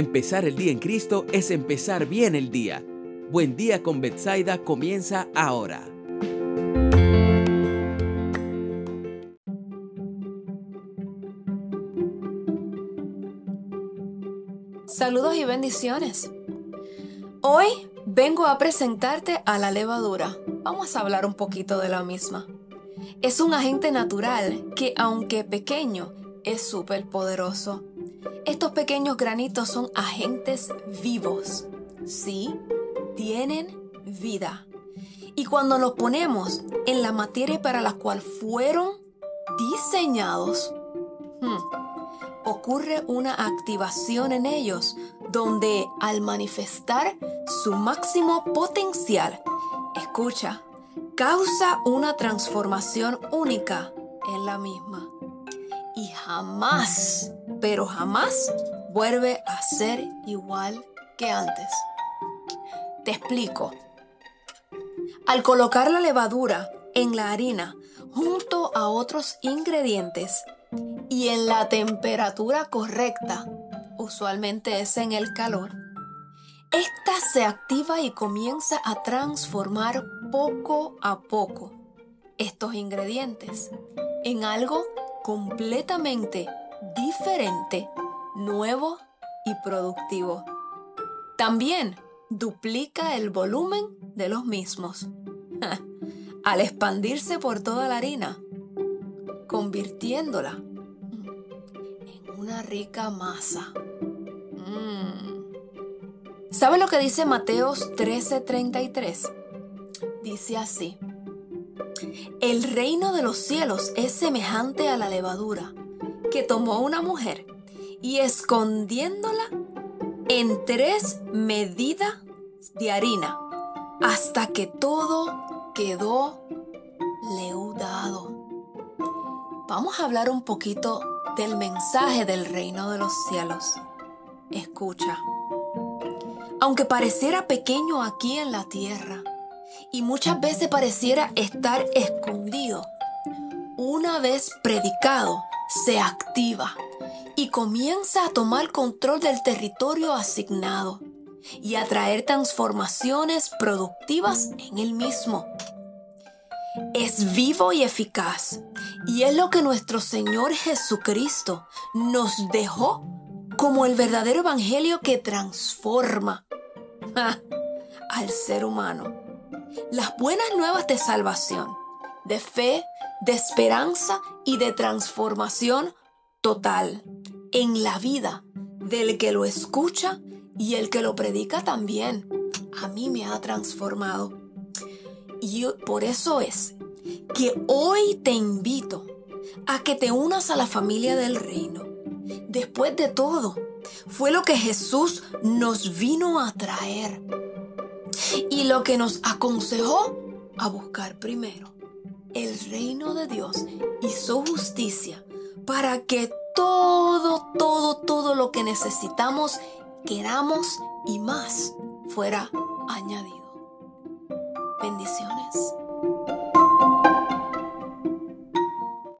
Empezar el día en Cristo es empezar bien el día. Buen día con Betsaida comienza ahora. Saludos y bendiciones. Hoy vengo a presentarte a la levadura. Vamos a hablar un poquito de la misma. Es un agente natural que, aunque pequeño, es súper poderoso. Estos pequeños granitos son agentes vivos. Sí, tienen vida. Y cuando los ponemos en la materia para la cual fueron diseñados, hmm, ocurre una activación en ellos donde al manifestar su máximo potencial, escucha, causa una transformación única en la misma. Y jamás, pero jamás vuelve a ser igual que antes. Te explico. Al colocar la levadura en la harina junto a otros ingredientes y en la temperatura correcta, usualmente es en el calor, esta se activa y comienza a transformar poco a poco estos ingredientes en algo completamente diferente, nuevo y productivo. También duplica el volumen de los mismos al expandirse por toda la harina, convirtiéndola en una rica masa. Mm. ¿Sabe lo que dice Mateos 13:33? Dice así. El reino de los cielos es semejante a la levadura que tomó una mujer y escondiéndola en tres medidas de harina hasta que todo quedó leudado. Vamos a hablar un poquito del mensaje del reino de los cielos. Escucha. Aunque pareciera pequeño aquí en la tierra y muchas veces pareciera estar escondido, una vez predicado, se activa y comienza a tomar control del territorio asignado y a traer transformaciones productivas en él mismo. Es vivo y eficaz y es lo que nuestro Señor Jesucristo nos dejó como el verdadero evangelio que transforma al ser humano. Las buenas nuevas de salvación, de fe, de esperanza y de transformación total en la vida del que lo escucha y el que lo predica también. A mí me ha transformado. Y por eso es que hoy te invito a que te unas a la familia del reino. Después de todo, fue lo que Jesús nos vino a traer y lo que nos aconsejó a buscar primero el reino de Dios y su justicia para que todo, todo, todo lo que necesitamos, queramos y más fuera añadido. Bendiciones.